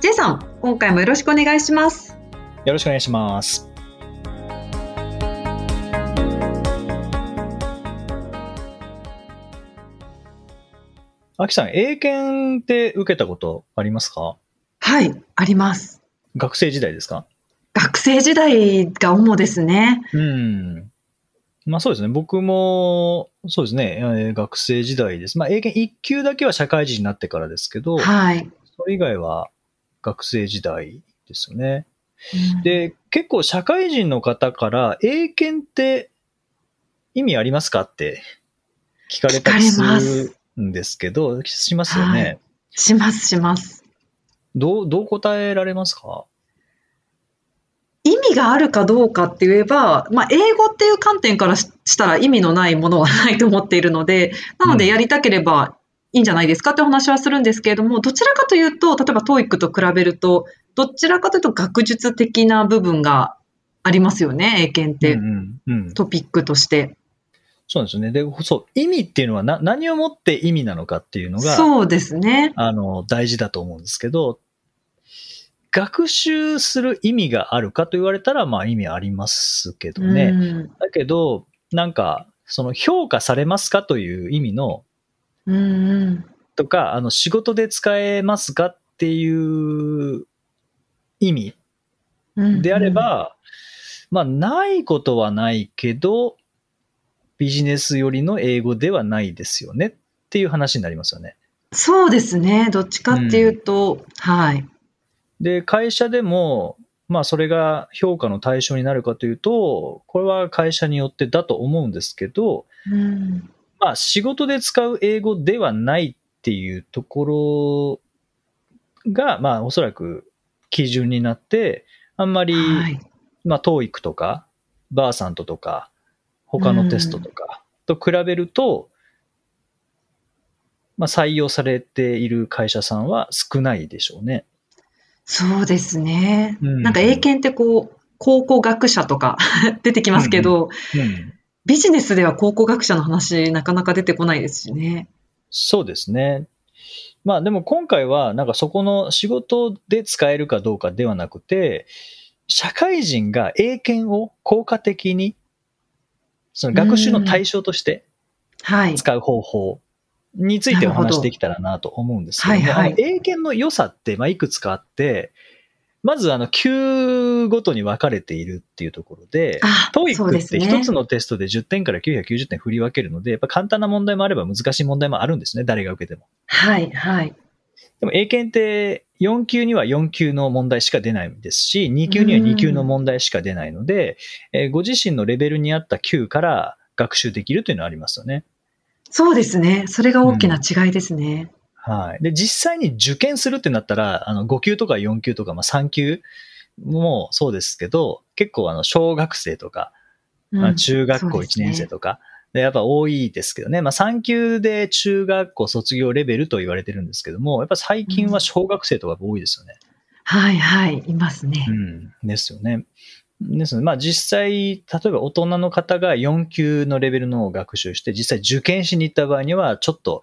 J さん、今回もよろしくお願いします。よろしくお願いしますあきさん、英検って受けたことありますか？はい、あります。学生時代ですか？学生時代が主ですね。うん。まあそうですね。僕も、そうですね。えー学生時代です。まあ英検1級だけは社会人になってからですけど、はい。それ以外は学生時代ですよね。うん、で、結構社会人の方から、英検って意味ありますかって聞かれたりするすんですけど、しますよね。はいします、します。どう、どう答えられますか？意味があるかどうかって言えば、まあ、英語っていう観点からししたら意味のないものはないと思っているので、なのでやりたければいいんじゃないですかってお話はするんですけれども、どちらかというと、例えば TOEIC と比べると、どちらかというと学術的な部分がありますよね、英検って、うんうんうん。トピックとして。そうですよね。で、そう、意味っていうのはな何をもって意味なのかっていうのが、そうですね。あの、大事だと思うんですけど、学習する意味があるかと言われたら、まあ意味ありますけどね。うんだけど、なんか、その評価されますかという意味の、うんうんとか、あの、仕事で使えますかっていう意味うんであれば、まあ、ないことはないけど、ビジネス寄りの英語ではないですよねっていう話になりますよね。そうですね。どっちかっていうと、はい。で、会社でも、まあ、それが評価の対象になるかというと、これは会社によってだと思うんですけど、うんまあ、仕事で使う英語ではないっていうところが、まあ、おそらく基準になって、あんまり、はい。まあ、TOEIC とか、バーサントとか、他のテストとかと比べると、まあ、採用されている会社さんは少ないでしょうね。そうですね。うんなんか英検ってこう、考古学者とか 出てきますけど、うん。ビジネスでは考古学者の話なかなか出てこないですしね。そうですね。まあでも今回はなんかそこの仕事で使えるかどうかではなくて、社会人が英検を効果的に、その学習の対象としてはい。使う方法についてお話しできたらなと思うんですけども、はいはい英検の良さってまあいくつかあって、まずあの級ごとに分かれているっていうところで、あ、そう TOEIC って。一つのテストで10点から990点振り分けるので、やっぱ簡単な問題もあれば難しい問題もあるんですね、誰が受けても。はい、はい。でも英検って4級には4級の問題しか出ないですし、2級には2級の問題しか出ないので、えーご自身のレベルに合った級から学習できるというのはありますよね。そうですね。それが大きな違いですね。はい。で、実際に受験するってなったら、あの、5級とか4級とか、まあ3級もそうですけど、結構あの、小学生とか、うんまあ中学校1そうですね年生とか、で、やっぱ多いですけどね。まあ3級で中学校卒業レベルと言われてるんですけども、やっぱ最近は小学生とかが多いですよね。はい、はい。いますねう。ん。ですよね。ですので、まあ実際、例えば大人の方が4級のレベルのを学習して、実際受験しに行った場合には、ちょっと、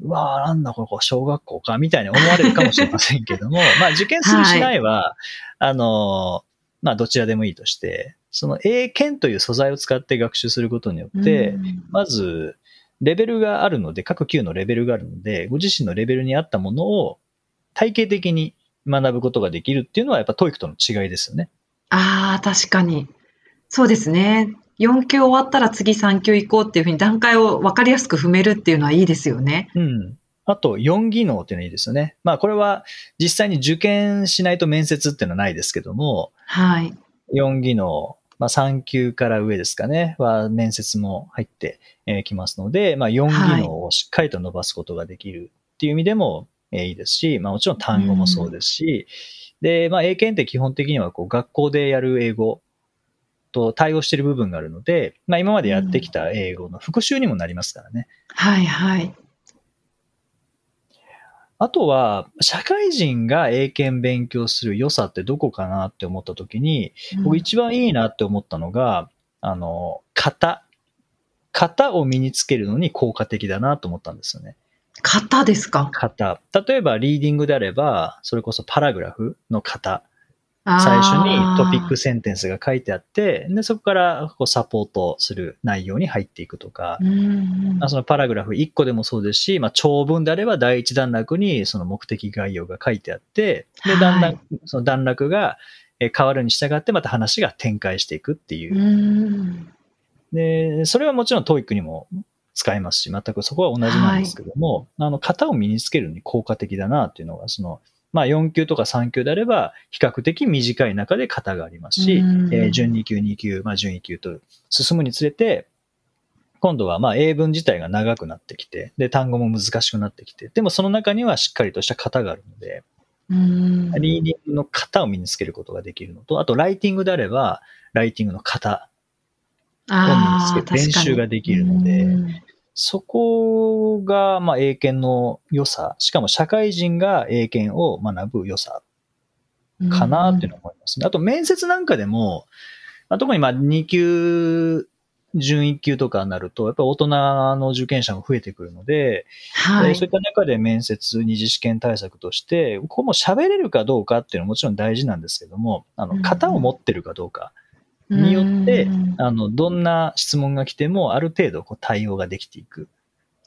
うわあなんだここ小学校か、みたいに思われるかもしれませんけども、まあ受験するしないは、あの、まあどちらでもいいとして、その英検という素材を使って学習することによって、うんまず、レベルがあるので、各級のレベルがあるので、ご自身のレベルに合ったものを体系的に学ぶことができるっていうのは、やっぱ TOEIC との違いですよね。ああ、確かに。そうですね。4級終わったら次3級行こうっていうふうに段階を分かりやすく踏めるっていうのはいいですよね。うん。あと、4技能っていうのはいいですよね。まあ、これは実際に受験しないと面接っていうのはないですけども、はい。4技能、まあ、3級から上ですかね、は面接も入ってきますので、まあ、4技能をしっかりと伸ばすことができるっていう意味でも、えーいいですし、まあもちろん単語もそうですし、で、まあ英検って基本的にはこう学校でやる英語と対応している部分があるので、まあ今までやってきた英語の復習にもなりますからね。はいはい。あとは、社会人が英検勉強する良さってどこかなって思った時に、僕一番いいなって思ったのが、あの、型。型を身につけるのに効果的だなと思ったんですよね。型ですか？型。例えば、リーディングであれば、それこそパラグラフの型。最初にトピックセンテンスが書いてあって、で、そこからこうサポートする内容に入っていくとか、あ、そのパラグラフ1個でもそうですし、まあ、長文であれば第一段落にその目的概要が書いてあって、で、だんだはんその段落がえー変わるに従ってまた話が展開していくっていう。う。ん。で、それはもちろん TOEIC にも使えますし、全くそこは同じなんですけども、あの、型を身につけるのに効果的だなっていうのが、その、まあ4級とか3級であれば、比較的短い中で型がありますし、うん。えー準2級、2級、まあ準1級と進むにつれて、今度はまあ英文自体が長くなってきて、で、単語も難しくなってきて、でもその中にはしっかりとした型があるので、うん。リーディングの型を身につけることができるのと、あとライティングであれば、ライティングの型を身につけて練習ができるのでうんそこが、まあ、英検の良さ、しかも社会人が英検を学ぶ良さかなっていうのを思いますね。あと、面接なんかでも、まあ、特にまあ2級、準1級とかになると、やっぱり大人の受験者も増えてくるので、はいえーそういった中で面接、二次試験対策として、ここも喋れるかどうかっていうのはもちろん大事なんですけども、あの、うん型を持ってるかどうか。によってうんあの、どんな質問が来ても、ある程度こう対応ができていく。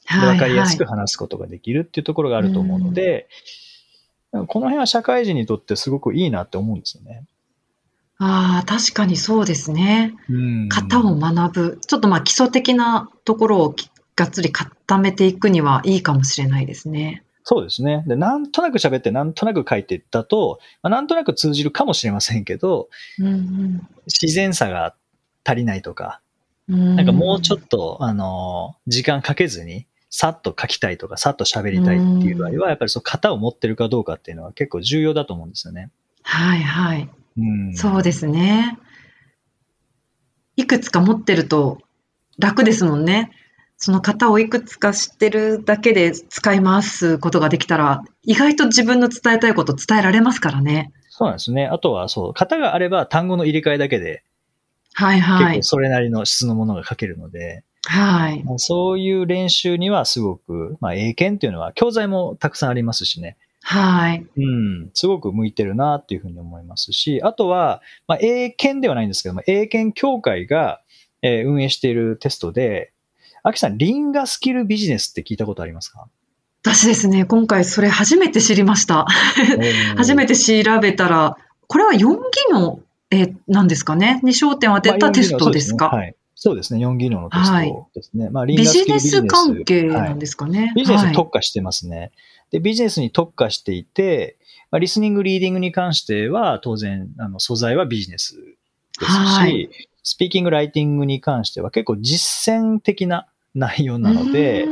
わかりやすくはい話すことができるっていうところがあると思うので、この辺は社会人にとってすごくいいなって思うんですよね。ああ、確かにそうですね。うん。型を学ぶ。ちょっとまあ基礎的なところをきがっつり固めていくにはいいかもしれないですね。そうですね。で、なんとなく喋って、なんとなく書いていったと、まあ、なんとなく通じるかもしれませんけど、うん自然さが足りないとか、うん、なんかもうちょっと、あの、時間かけずに、さっと書きたいとか、さっと喋りたいっていう場合は、やっぱりその型を持ってるかどうかっていうのは結構重要だと思うんですよね。はいはい。うん。そうですね。いくつか持ってると楽ですもんね。その型をいくつか知ってるだけで使い回すことができたら、意外と自分の伝えたいこと伝えられますからね。そうなんですね。あとは、そう、型があれば単語の入れ替えだけで、はいはい結構。それなりの質のものが書けるので、はい。まあそういう練習にはすごく、まあ、英検っていうのは教材もたくさんありますしね。はい。うん、すごく向いてるなっていうふうに思いますし、あとは、まあ、英検ではないんですけども、英検協会が、えー運営しているテストで、アキさん、リンガスキルビジネスって聞いたことありますか？私ですね、今回それ初めて知りました。初めてて調べたら、これは4技能、えーなんですかね？に焦点を当てたテストですか、はい。そうですね、4技能のテストですね。まあ、リンビガスキルジネス。関係はないんですかね、ビジネスはいに特化してますね。で、ビジネスに特化していて、まあ、リスニング、リーディングに関しては、当然、あの、素材はビジネスですし、はい。スピーキング、ライティングに関しては結構実践的な内容なので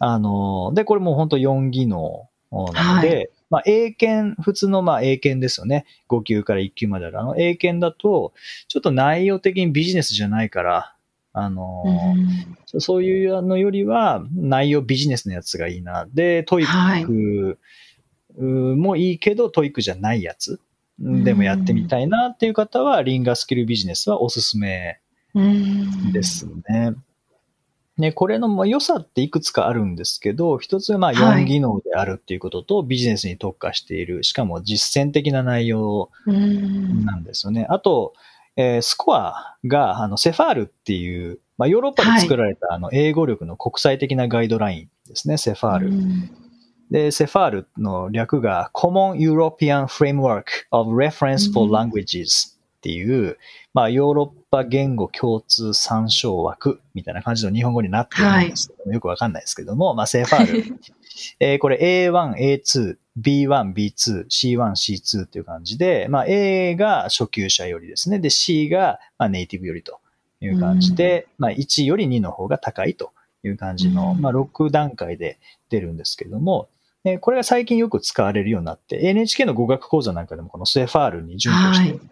あの、で、これもう本当4技能なので、はまあ、英検、普通のまあ英検ですよね。5級から1級まである。あの、英検だと、ちょっと内容的にビジネスじゃないから、あの、うんそういうのよりは、内容ビジネスのやつがいいな。で、 TOEIC もいいけど、 TOEIC じゃないやつでもやってみたいなっていう方は、 Linguaskill Business はおすすめうんですね。ね、これのまあ良さっていくつかあるんですけど、一つはまあはい。4技能であるっていうことと、ビジネスに特化している、しかも実践的な内容うん。なんですよね。あと、えースコアが、あの、セファールっていう、まあ、ヨーロッパで作られた、あの、英語力の国際的なガイドラインですね、セファール。うん。で、セファールの略が Common European Framework of Reference for うん。Languages っていう、まあ、ヨーロッパ言語共通参照枠みたいな感じの日本語になってるんですけども、よくわかんないですけども、まあ、セファール。えーこれ A1、A2、B1、B2、C1、C2 っていう感じで、まあ、A が初級者よりですね。で、C がまあネイティブよりという感じで、まあ、1より2の方が高いという感じの、うんまあ、6段階で出るんですけども、でこれが最近よく使われるようになって、NHK の語学講座なんかでもこの CFR に準拠して、はい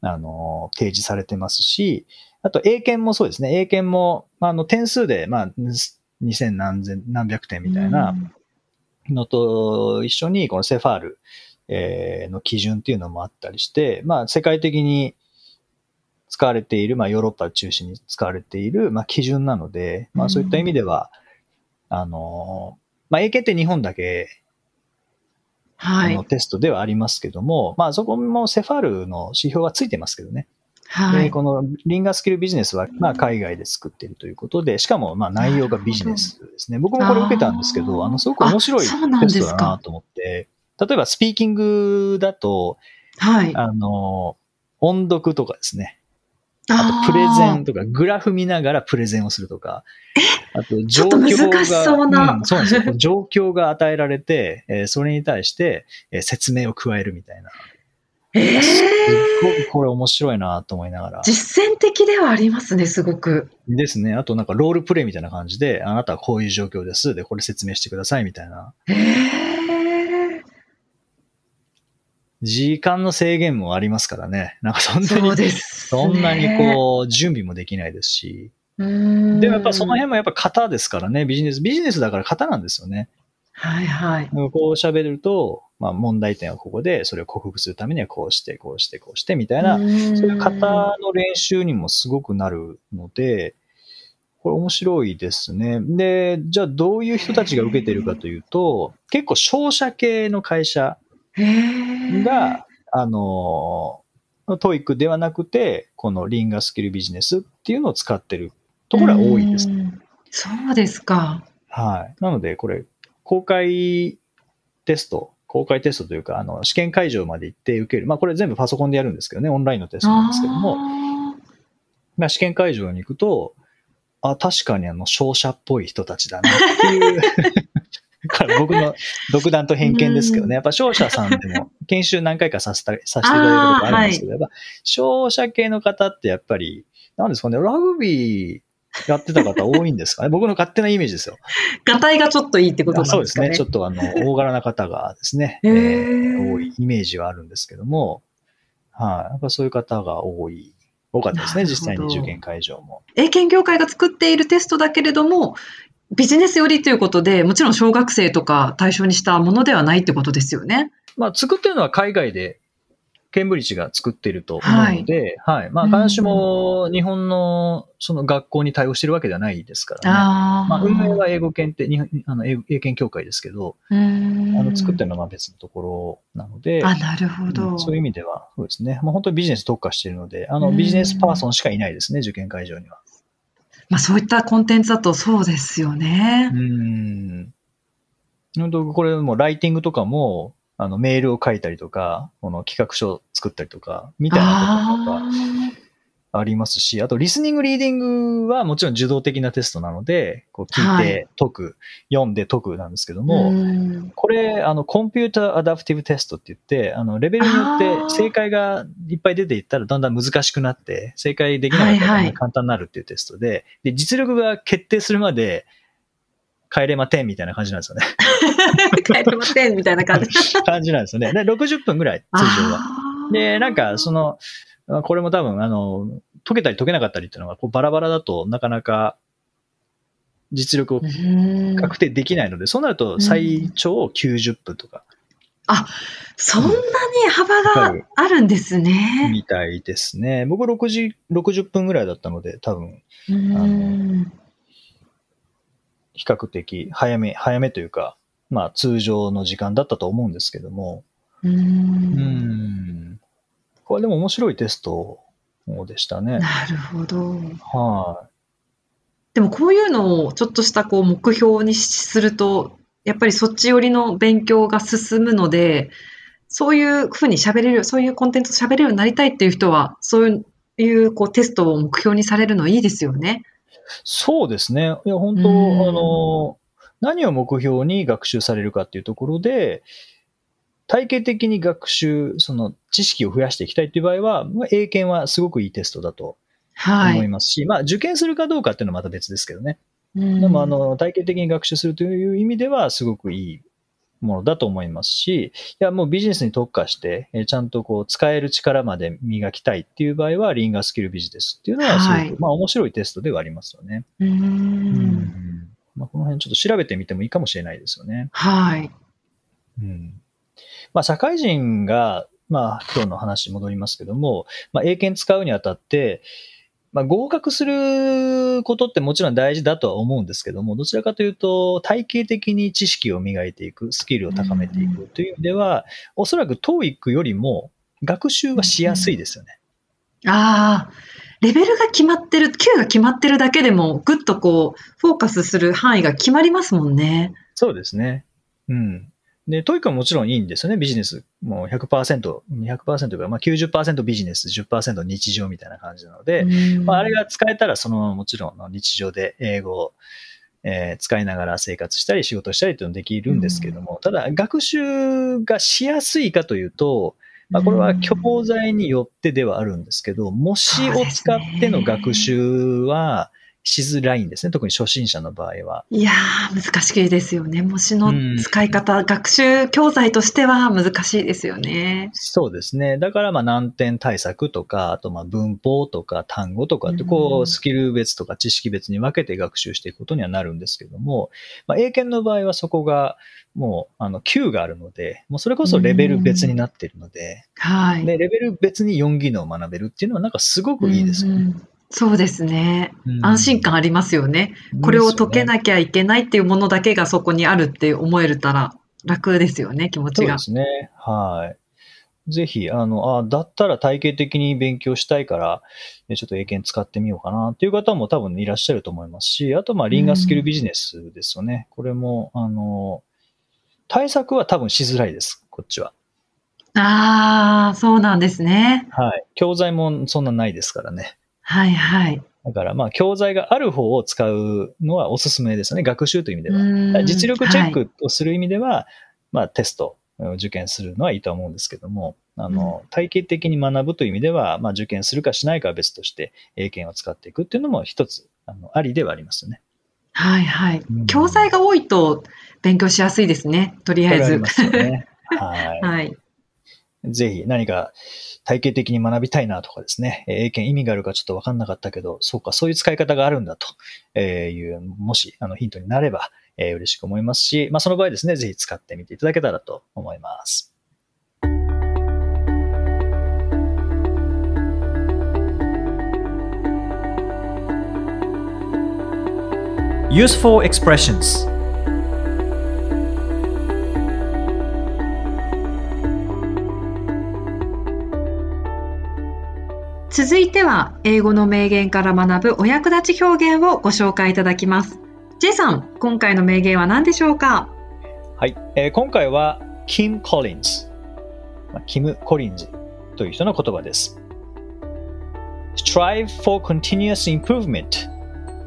あの、提示されてますし、あと英検もそうですね。英検も、あの、点数で、まあ、2000何千、何百点みたいなのと一緒に、このセファール、えーの基準っていうのもあったりして、まあ、世界的に使われている、まあ、ヨーロッパを中心に使われている、まあ、基準なので、まあ、そういった意味では、あの、まあ、英検って日本だけはいの。テストではありますけども、まあ、そこもセファールの指標がついてますけどね。はい。でこのリンガースキルビジネスは、まあ、海外で作っているということで、しかもまあ内容がビジネスですね。僕もこれ受けたんですけど、あのすごく面白いテストだなと思って、例えばスピーキングだと、はい。あの、音読とかですね。あとプレゼンとか、グラフ見ながらプレゼンをするとか、あとちょっと難しそうなうんそうなんですよ。状況が与えられて、えーそれに対して、えー説明を加えるみたいな。ええすっごくこれ面白いなと思いながら。実践的ではありますね、すごく。ですね。あとなんかロールプレイみたいな感じで、あなたはこういう状況です。で、これ説明してくださいみたいな。ええ時間の制限もありますからね。なんかそんなに、です、そんなにこう、準備もできないですし。でもやっぱその辺もやっぱ型ですからね。ビジネス、ビジネスだから型なんですよね。はいはい。こう喋ると、まあ問題点はここで、それを克服するためにはこうして、こうして、こうしてみたいな、そういう型の練習にもすごくなるので、これ面白いですね。で、じゃあどういう人たちが受けてるかというと、結構商社系の会社が、あの、 TOEIC ではなくて、この Linguaskill Business っていうのを使ってるところは多いです。うんそうですか。はい。なので、これ、公開テスト、公開テストというか、あの、試験会場まで行って受ける。まあ、これ全部パソコンでやるんですけどね、オンラインのテストなんですけども、あまあ、試験会場に行くと、あ、確かにあの、商社っぽい人たちだなっていう、僕の独断と偏見ですけどね、やっぱ商社さんでも研修何回かさせたさせていただいたことあるんですけど、やっぱ商社系の方ってやっぱり、なんですかね、ラグビーやってた方多いんですかね。僕の勝手なイメージですよ。ーがたいがちょっといいってことなんでかね。そうですすね。ちょっとあの、大柄な方がですね、へえーー多いイメージはあるんですけども、はい、やっぱそういう方が多い、多かったですね、実際に受験会場も。英検業界が作っているテストだけれども、ビジネス寄りということで、もちろん小学生とか対象にしたものではないってことですよね。まあ、作ってるのは海外で、ケンブリッジが作ってると思うので、はい、まあ、必ずしも日本のその学校に対応してるわけではないですからね。あまあ、運営は英語検定、日本あの英英検協会ですけど、あの作ってるのはまあ別のところなので、あ、なるほうど。んそういう意味では、そうですね。もう本当にビジネス特化しているので、あの、うんビジネスパーソンしかいないですね、受験会場には。まあ、そういったコンテンツだとそうですよねう。ん。本当これもライティングとかも、あの、メールを書いたりとか、この企画書を作ったりとか、みたいなことあがありますし、あと、リスニング、リーディングはもちろん受動的なテストなので、こう聞いはいて解く、読んで解くなんですけどーも、うんこれ、あの、コンピューターアダプティブテストって言って、あの、レベルによって正解がいっぱい出ていったらだんだん難しくなって、正解できなかったらはいはいだんだん簡単になるっていうテストで、で、実力が決定するまで、帰れま点みたいな感じなんですよね。帰れませんみたいな感じ。感じなんですよね。で、60分ぐらい、通常は。で、なんか、その、あこれも多分、あの、解けたり解けなかったりっていうのが、こうバラバラだとなかなか実力をうん。確定できないので、そうなると最長90分とか。そんなに幅があるんですね。みたいですね。僕6時、60分ぐらいだったので、多分、うん。比較的早め、早めというか、まあ通常の時間だったと思うんですけども、ううん。ん。これでも面白いテストでしたね。なるほど。はでもこういうのをちょっとしたこう目標にすると、やっぱりそっち寄りの勉強が進むので、そういうふうに喋れる、そういうコンテンツを喋れるようになりたいっていう人は、そういうこうテストを目標にされるのいいですよね。い。そうですね。いや、本当うんあの、何を目標に学習されるかっていうところで、体系的に学習、その知識を増やしていきたいっていう場合は、まあ英検はすごくいいテストだとはい。思いますし、まあ受験するかどうかっていうのはまた別ですけどね。ででも、あの、体系的に学習するという意味では、すごくいいものだと思いますし、いや、もうビジネスに特化して、えーちゃんとこう、使える力まで磨きたいっていう場合は、リンガースキルビジネスっていうのは、すごく、はいまあ、面白いテストではありますよね。うー。うんんまあ、この辺ちょっと調べてみてもいいかもしれないですよね。はい。うんまあ、社会人が、まあ、今日の話に戻りますけども、まあ、英検使うにあたって、まあ、合格することってもちろん大事だとは思うんですけども、どちらかというと、体系的に知識を磨いていく、スキルを高めていくという意味では、おそらく TOEIC よりも学習はしやすいですよね。ああ、レベルが決まってる、Q が決まってるだけでも、ぐっとこう、フォーカスする範囲が決まりますもんね。そうですね。うん。で、 TOEIC はもちろんいいんですよね、ビジネス。もう100%、200%が、まあ90%ビジネス、10%日常みたいな感じなので、うん。まあ、あれが使えたら、そのままもちろんの日常で英語を、えー使いながら生活したり仕事したりというのできるんですけども、ただ学習がしやすいかというと、まあ、これは教材によってではあるんですけど、模試を使っての学習はしづらいんですね、特に初心者の場合は。いやー、難しいですよね。模試の使い方、学習教材としては難しいですよね。そうですね。だから、まあ、難点対策とか、あと、まあ、文法とか単語とかって、こうんう、スキル別とか知識別に分けて学習していくことにはなるんですけども、まあ、英検の場合はそこが、もう、あの、9があるので、もうそれこそレベル別になっているので、はい。で、レベル別に4技能を学べるっていうのは、なんかすごくいいですよね。うんうんそうですね。うん安心感ありますよね。これを解けい。なきゃいけないっていうものだけがそこにあるって思えるたら楽ですよね、気持ちがそうで。すね。はい。ぜひ、あの、あ、だったら体系的に勉強したいから、えちょっと英検使ってみようかなっていう方も多分いらっしゃると思いますし、あと、まあ、リンガースキルビジネスですよね。これも、あの、対策は多分しづらいです、こっちは。ああ、そうなんですね。はい。教材もそんなないですからね。はいはい。だから、まあ、教材がある方を使うのはおすすめですよね。学習という意味では。うん実力チェッはいクをする意味では、まあ、テストを受験するのはいいとは思うんですけども、あの、体系的に学ぶという意味では、まあ、受験するかしないかは別として、英検を使っていくっていうのも一つ、あの、ありではありますよね。はいはいうん。教材が多いと勉強しやすいですね。とりあえずこれはありま。すよね。はい。はい。ぜひ何か体系的に学びたいなとかですね、英検意味があるかちょっとわかんなかったけど、そうか、そういう使い方があるんだという、もしあのヒントになれば、えー嬉しく思いますし、まあ、その場合ですね、ぜひ使ってみていただけたらと思います。Useful expressions 続いては、英語の名言から学ぶお役立ち表現をご紹介いただきます。J さん、今回の名言は何でしょうかはい、えー今回は、キム・コリンズ、まあキム・コリンズという人の言葉です。Strive for continuous improvement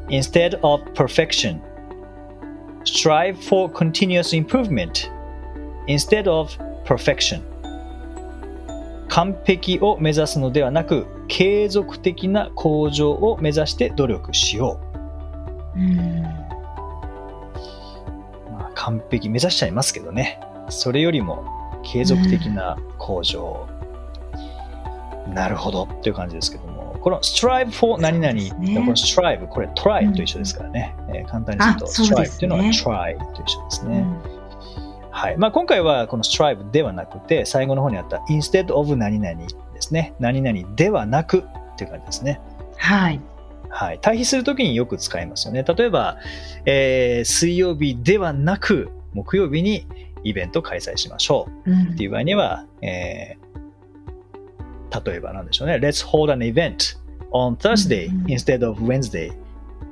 instead of perfection. Strive for continuous improvement instead of perfection. 完璧を目指すのではなく、継続的な向上を目指して努力しよう。まあ、完璧目指しちゃいますけどね。それよりも継続的な向上。なるほどっていう感じですけども、この strive for 何々、ねこの strive、これ try と一緒ですからね。えー簡単にすると strive っていうのは try と一緒ですね。うんはい。まあ、今回はこの strive ではなくて、最後の方にあった instead of 何々ですね。何々ではなくっていう感じですね。はい。はい。対比するときによく使いますよね。例えば、えー水曜日ではなく、木曜日にイベントを開催しましょううんっていう場合には、えー例えばなんでしょうね。Let's hold an event on Thursday instead of Wednesday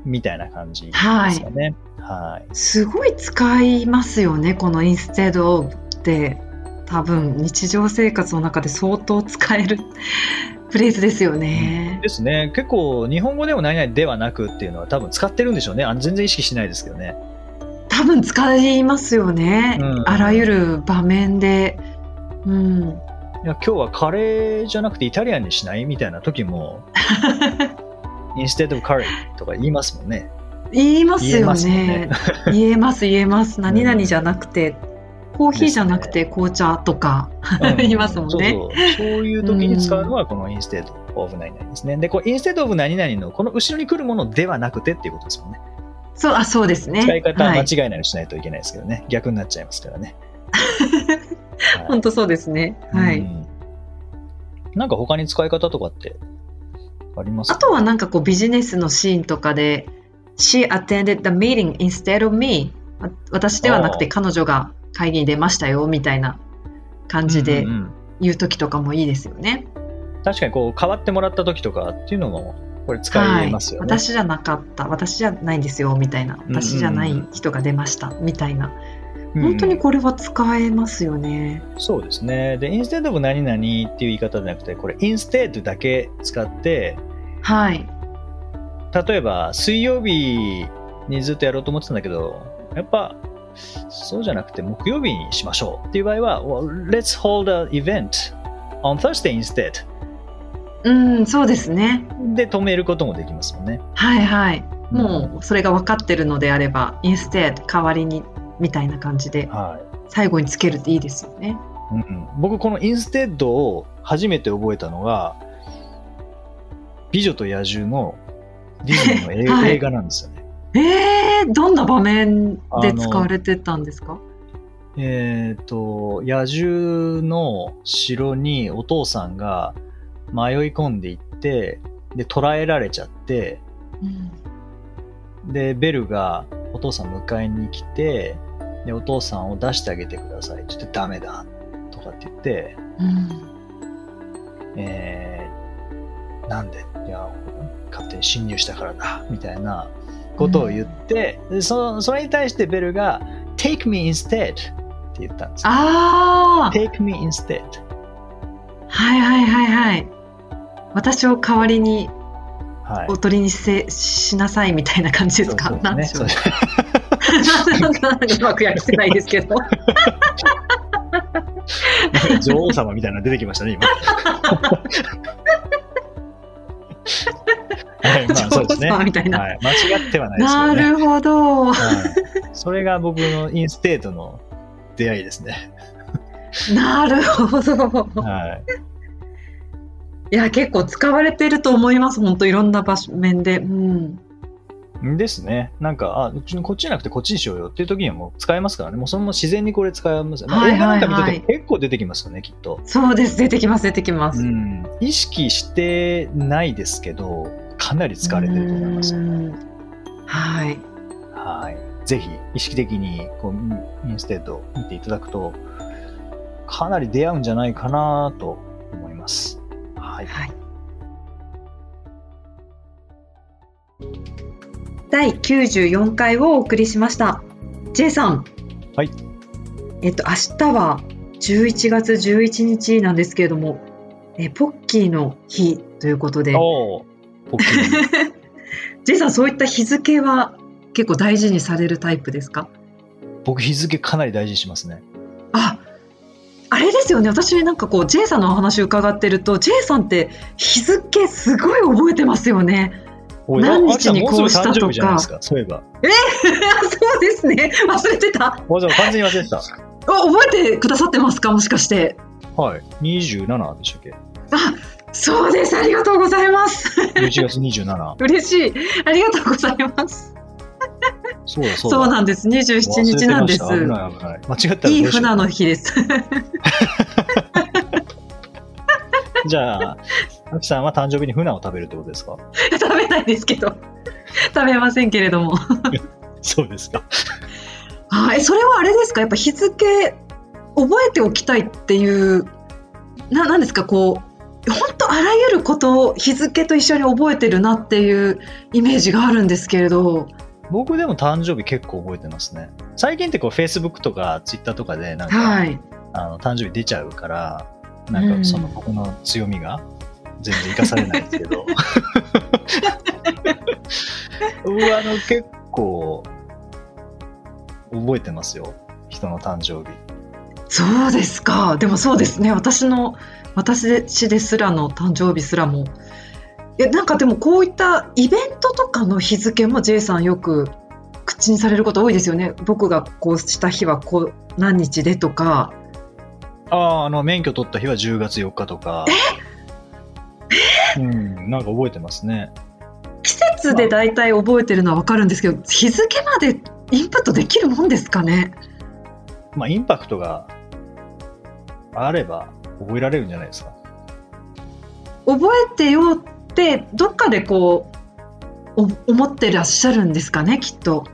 みたいな感じですよね。はい。すごい使いますよね、この instead of って。多分、日常生活の中で相当使える フレーズですよね。ですね。結構、日本語でも何々ではなくっていうのは多分使ってるんでしょうね。あの全然意識しないですけどね。多分使いますよね。うんあらゆる場面で。うん。いや今日はカレーじゃなくてイタリアンにしない？みたいな時も、instead of curry とか言いますもんね。言いますよ言えますよねね。言えます、言えます。何々じゃなくて、コーヒーじゃなくて紅茶とか、うん 言いますもんねそうそうそういう時に使うのはこの instead of 何々ですね。で、これ instead of 何々のこの後ろに来るものではなくてっていうことですもんね。そう、あ、そうですね。使い方ははい。間違いないようにしないといけないですけどね。逆になっちゃいますからね。は い本当そうですね。はい。うんなんか他に使い方とかってありますかあとはなんかこうビジネスのシーンとかで、She attended the meeting instead of me. わ私ではなくて彼女が会議に出ましたよみたいな感じでうんうんうん。言う時とかもいいですよね。確かにこう変わってもらった時とかっていうのもこれ使えますよね。はい、私じゃなかった、私じゃないんですよみたいな、私じゃない人が出ましたみたいな、うん本当にこれは使えますよね。そうですね。で、instead of 何々っていう言い方じゃなくて、これ instead だけ使って、はい。例えば水曜日にずっとやろうと思ってたんだけど、やっぱそうじゃなくて木曜日にしましょうっていう場合は、well, let's hold an event on Thursday instead うん、そうですね。で止めることもできますもんね。はいはい。もうそれが分かってるのであれば、instead 代わりにみたいな感じではい。最後につけるっていいですよね。うんうん、僕この instead を初めて覚えたのが美女と野獣のディズニーの映, はい映画なんですよね。えー、どんな場面で使われてたんですか？えっ、と野獣の城にお父さんが迷い込んでいってで捕らえられちゃってうんでベルがお父さん迎えに来てでお父さんを出してあげてください。って言ってダメだ。とかって言ってうん。えーなんで？いや勝手に侵入したからだみたいなことを言って、でそそれに対してベルが Take me instead って言ったんですよ。ああ Take me instead はいはいはいはい。私を代わりにはい。おとりにせしなさいみたいな感じですか？そうそうなんでしょう。そ うまく訳せないですけど。女王様みたいなの出てきましたね今 はいまあそうですねはい、間違ってはないですけなどねるほど。はい、それが僕のインステートの出会いですね。なるほど。はい。いや、結構使われてると思います。本当いろんな場面で。うん。ですね。なんか、あ、うちこっちじゃなくてこっちにしようよっていう時にはもう使えますからね。もうそのまま自然にこれ使えます。まあ、はい映画なんか見てても結構出てきますよね、きっと。そうです。出てきます。出てきます。うん。意識してないですけど、かなり使われてると思います。うんはい。はい。ぜひ、意識的に、こう、インステッド見ていただくと、かなり出会うんじゃないかなと思います。はい。はい。第94回をお送りしました。J さん。はい。えっと、明日は11月11日なんですけれども、えポッキーの日ということで、ポッキー J さん、そういった日付は結構大事にされるタイプですか？僕日付かなり大事にしますね。ああれですよね、私なんかこう、J さんのお話伺ってると、J さんって日付すごい覚えてますよね。何日にこうしたとか。そういえば。そうですね、忘れてた。おじゃあ完全に忘れてた。あ覚えてくださってますか？もしかして。はい。27でしたっけ？あ、そうです。ありがとうございます。?11 月27。嬉しい。ありがとうございます。そうだそうだ。そうなんです。27日なんです。危ない危ない。間違ったらいい船の日です。じゃあ、アキさんは誕生日に船を食べるってことですか？食べないですけど。食べませんけれども。そうですか。はい、それはあれですか？やっぱ日付覚えておきたいっていう、な、なんですか？こう、本当あらゆることを日付と一緒に覚えてるなっていうイメージがあるんですけれど。僕でも誕生日結構覚えてますね。最近ってこう Facebook とか Twitter とかでなんか、はい。あの誕生日出ちゃうから、なんかその僕の強みが全然生かされないんですけど。僕はあの結構覚えてますよ。人の誕生日。そうですか。でもそうですね。私の、私ですらの誕生日すらも。いや、なんかでもこういったイベントとかの日付も J さんよく口にされること多いですよね。僕がこうした日はこう何日でとか。ああ、あの、免許取った日は10月4日とか。うん、なんか覚えてますね。季節で大体覚えてるのは分かるんですけど、日付までインプットできるもんですかね？まあ、インパクトがあれば覚えられるんじゃないですか。覚えてよってどっかでこうお思ってらっしゃるんですかね？きっと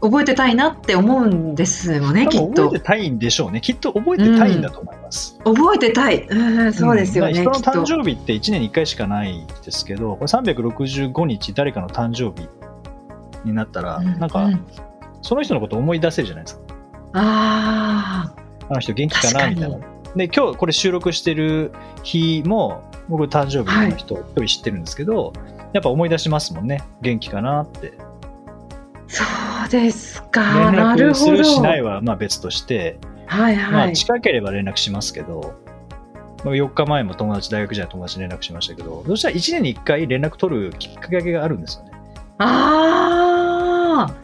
覚えてたいなって思うんですよねきっと覚えてたいんでしょうね。きっと覚えてたいんだと思います。覚えてたいうんそうですよね、うん人の誕生日って1年に1回しかないですけど、これ365日誰かの誕生日になったら、うんなんかうんその人のこと思い出せるじゃないですか。ああの人元気かなみたいな。で、今日これ収録してる日も、僕誕生日の人一人知ってるんですけど、やっぱ思い出しますもんね。元気かなって。ーそうですか連なるほど絡するしないはまあ別として、はいまあはい、近ければ連絡しますけど、まあ4日前も友達、大学時代の友達に連絡しましたけど、そしたら1年に1回連絡取るきっかけがあるんですよね？ああ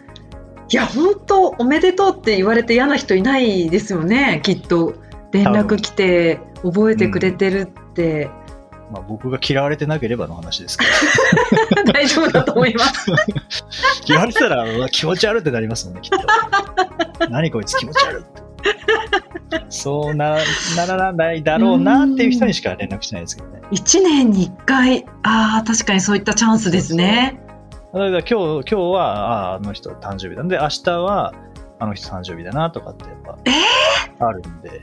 いや本当おめでとうって言われて嫌な人いないですよねきっと。連絡来て覚えてくれてるって、まあ僕が嫌われてなければの話ですけど、大丈夫だと思います。言われてたら気持ち悪いってなりますもんね、きっと。何こいつ気持ち悪いって。そうなならないだろうなっていう人にしか連絡しないですけどね。1年に1回ああ確かにそういったチャンスですねだから今日今日はああの人誕生日なんで明日はあの人誕生日だなとかってやっぱあるんで。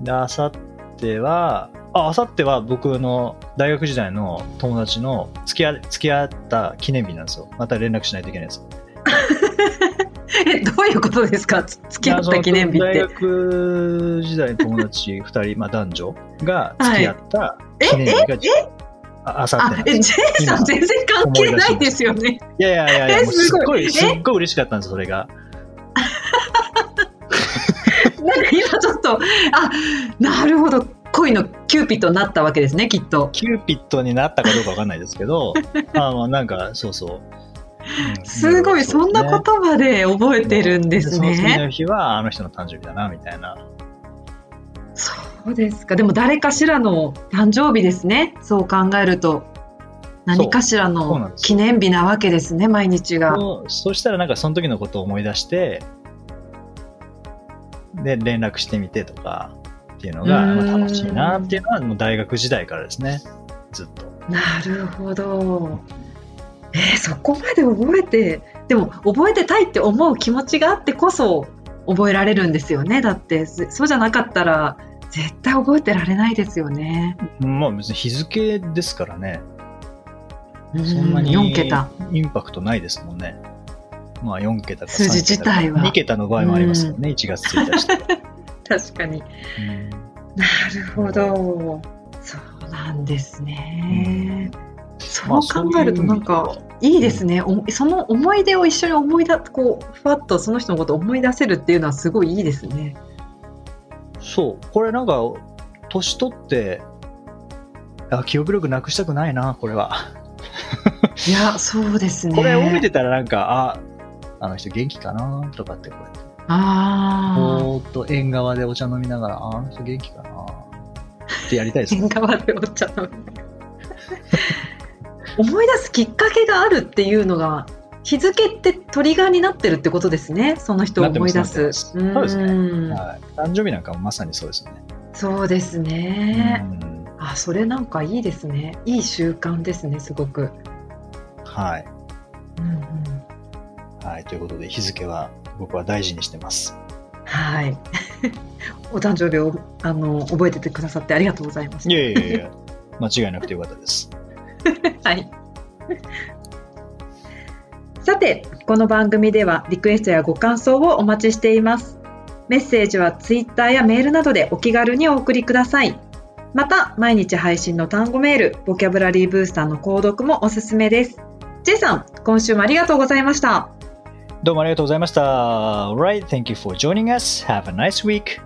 で、明後日は、あ、明後日は僕の大学時代の友達の付き合付き合った記念日なんですよ。また連絡しないといけないです。え どういうことですか？つ付き合った記念日っ大て学時代の友達2人、まあ男女が付き合った記念日が、ああさあえってなんです。J さん全然関係ないですよね。いやい。やいやいや、い、すごいえ？すっごい嬉しかったんです、それが。なんか今ちょっとあなるほど。恋のキューピッドになったわけですねきっと。キューピッドになったかどうかわかんないですけど、まあまあなんか、そうそう。うん。すごいそんな言葉で覚えてるんですその次ねの日はあの人の誕生日だな、みたいな。そうですか。でも誰かしらの誕生日ですね。そう考えると。何かしらの記念日なわけですね毎日が。そうそしたらなんかその時のことを思い出して、で、連絡してみてとかっていうのが、楽しいなっていうのはもう大学時代からですね、ずっと。なるほどえーそこまで覚えてでも覚えてたいって思う気持ちがあってこそ覚えられるんですよね。だってそそうじゃなかったら絶対覚えてられないですよね。まあ別に日付ですからね、うんそんなに4桁。インパクトないですもんね。まあ4桁か数字自体は。2桁の場合もありますよね、1月1日とか。確かに。うん。なるほど。そうなんですね、そうまあ考えるとなんかいういいですね、おその思い出を一緒に思い出こうふわっとその人のことを思い出せるっていうのはすごいいいですね。そう、これなんか、年取って、あ記憶力なくしたくないな、これは。いやそうですね。これ覚えてたらなんか、あ、あの人元気かなとかってこうやって、あぼーっと縁側でお茶飲みながら、ああの人元気かなってやりたいです。あね。縁側でお茶飲む思い出すきっかけがあるっていうのが日付ってトリガーになってるってことですね。その人を思い出す。そうですね。ん。はい、誕生日なんかもまさにそうですよね。そうですね、うん。あそれなんかいいですね。いい習慣ですねすごく、はい。うんうん、はい。ということで、日付は僕は大事にしてます。はい。お誕生日をあの覚えててくださってありがとうございましいやいやいや、間違いなくてよかったです。はいさてこの番組ではリクエストやご感想をお待ちしていますメッセージはツイッターやメールなどでお気軽にお送りくださいまた毎日配信の単語メールボキャブラリーブースターの購読もおすすめです J さん今週もありがとうございましたどうもありがとうございました。Alright, thank you for joining us. Have a nice week.